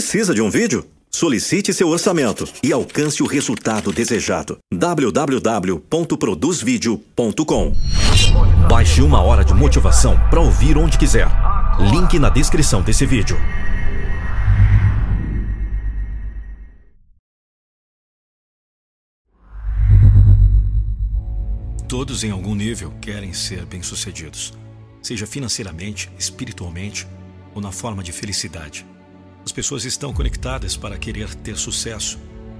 Precisa de um vídeo? Solicite seu orçamento e alcance o resultado desejado. www.produzvideo.com Baixe uma hora de motivação para ouvir onde quiser. Link na descrição desse vídeo. Todos em algum nível querem ser bem-sucedidos, seja financeiramente, espiritualmente ou na forma de felicidade. As pessoas estão conectadas para querer ter sucesso,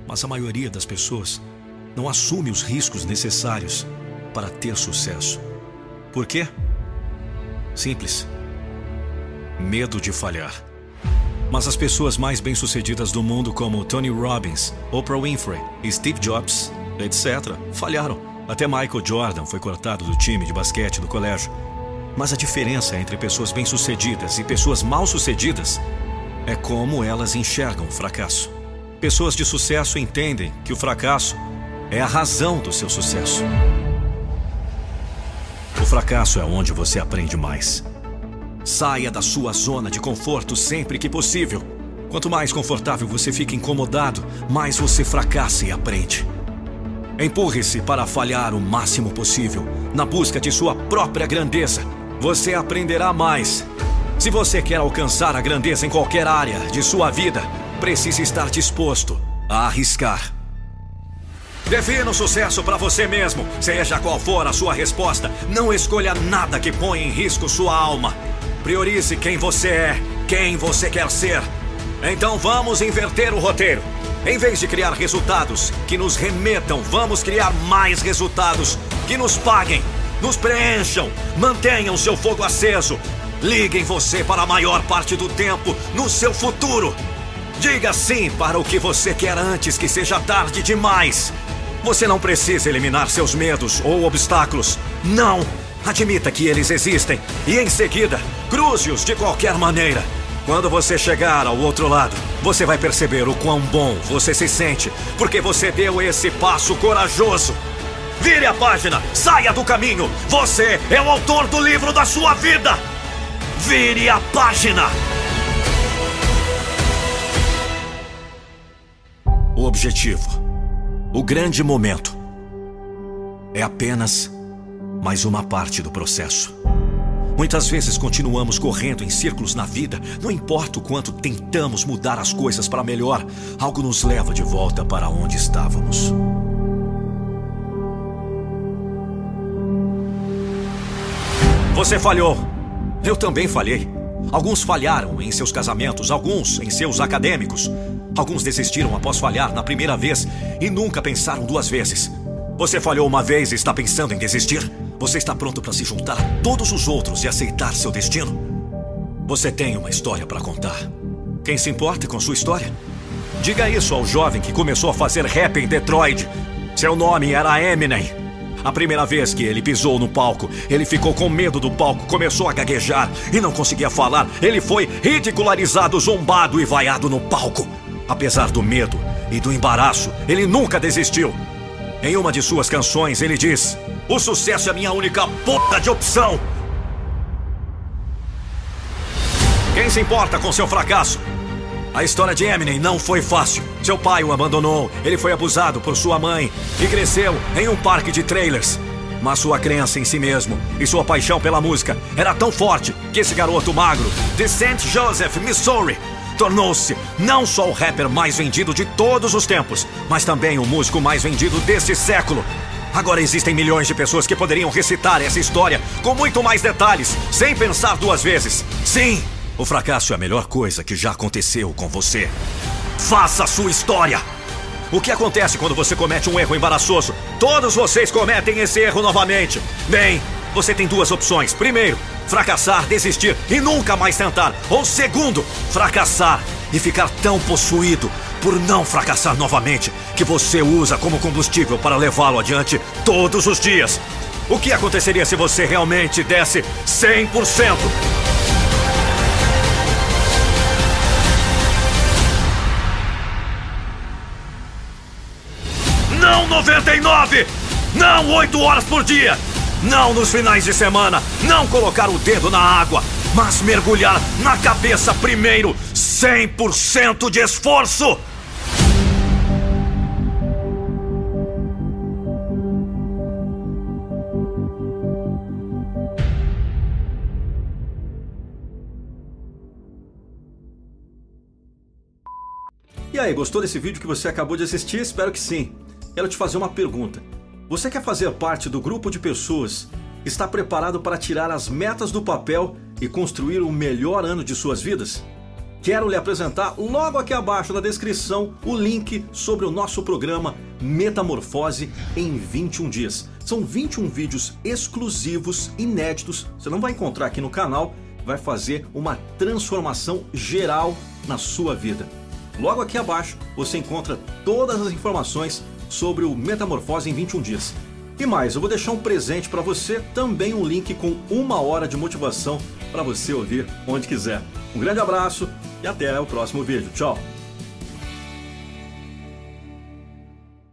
mas a maioria das pessoas não assume os riscos necessários para ter sucesso. Por quê? Simples. Medo de falhar. Mas as pessoas mais bem-sucedidas do mundo, como Tony Robbins, Oprah Winfrey, Steve Jobs, etc., falharam. Até Michael Jordan foi cortado do time de basquete do colégio. Mas a diferença entre pessoas bem-sucedidas e pessoas mal-sucedidas é como elas enxergam o fracasso. Pessoas de sucesso entendem que o fracasso é a razão do seu sucesso. O fracasso é onde você aprende mais. Saia da sua zona de conforto sempre que possível. Quanto mais confortável você fica incomodado, mais você fracassa e aprende. Empurre-se para falhar o máximo possível, na busca de sua própria grandeza. Você aprenderá mais. Se você quer alcançar a grandeza em qualquer área de sua vida, precisa estar disposto a arriscar. Defina o sucesso para você mesmo, seja qual for a sua resposta. Não escolha nada que ponha em risco sua alma. Priorize quem você é, quem você quer ser. Então vamos inverter o roteiro. Em vez de criar resultados que nos remetam, vamos criar mais resultados que nos paguem, nos preencham, mantenham seu fogo aceso. Liguem você para a maior parte do tempo no seu futuro. Diga sim para o que você quer antes que seja tarde demais. Você não precisa eliminar seus medos ou obstáculos. Não! Admita que eles existem e, em seguida, cruze-os de qualquer maneira. Quando você chegar ao outro lado, você vai perceber o quão bom você se sente, porque você deu esse passo corajoso. Vire a página, saia do caminho. Você é o autor do livro da sua vida. Vire a página. O objetivo, o grande momento, é apenas mais uma parte do processo. Muitas vezes continuamos correndo em círculos na vida, não importa o quanto tentamos mudar as coisas para melhor, algo nos leva de volta para onde estávamos. Você falhou. Eu também falhei. Alguns falharam em seus casamentos, alguns em seus acadêmicos. Alguns desistiram após falhar na primeira vez e nunca pensaram duas vezes. Você falhou uma vez e está pensando em desistir? Você está pronto para se juntar a todos os outros e aceitar seu destino? Você tem uma história para contar. Quem se importa com sua história? Diga isso ao jovem que começou a fazer rap em Detroit. Seu nome era Eminem. A primeira vez que ele pisou no palco, ele ficou com medo do palco, começou a gaguejar e não conseguia falar. Ele foi ridicularizado, zombado e vaiado no palco. Apesar do medo e do embaraço, ele nunca desistiu. Em uma de suas canções, ele diz: O sucesso é minha única porra de opção. Quem se importa com seu fracasso? A história de Eminem não foi fácil. Seu pai o abandonou, ele foi abusado por sua mãe e cresceu em um parque de trailers. Mas sua crença em si mesmo e sua paixão pela música era tão forte que esse garoto magro de St. Joseph, Missouri, tornou-se não só o rapper mais vendido de todos os tempos, mas também o músico mais vendido desse século. Agora existem milhões de pessoas que poderiam recitar essa história com muito mais detalhes, sem pensar duas vezes. Sim, o fracasso é a melhor coisa que já aconteceu com você. Faça a sua história! O que acontece quando você comete um erro embaraçoso? Todos vocês cometem esse erro novamente. Bem, você tem duas opções. Primeiro, fracassar, desistir e nunca mais tentar. Ou segundo, fracassar e ficar tão possuído por não fracassar novamente que você usa como combustível para levá-lo adiante todos os dias. O que aconteceria se você realmente desse 100%? 99! Não 8 horas por dia! Não nos finais de semana! Não colocar o dedo na água! mas mergulhar na cabeça primeiro, 100% de esforço. E aí, gostou desse vídeo que você acabou de assistir? Espero que sim. Quero te fazer uma pergunta. Você quer fazer parte do grupo de pessoas que está preparado para tirar as metas do papel e construir o melhor ano de suas vidas? Quero lhe apresentar logo aqui abaixo na descrição o link sobre o nosso programa Metamorfose em 21 dias. São 21 vídeos exclusivos, inéditos, você não vai encontrar aqui no canal, vai fazer uma transformação geral na sua vida. Logo aqui abaixo você encontra todas as informações sobre o Metamorfose em 21 dias. E mais, eu vou deixar um presente para você, também um link com uma hora de motivação para você ouvir onde quiser. Um grande abraço e até o próximo vídeo. Tchau!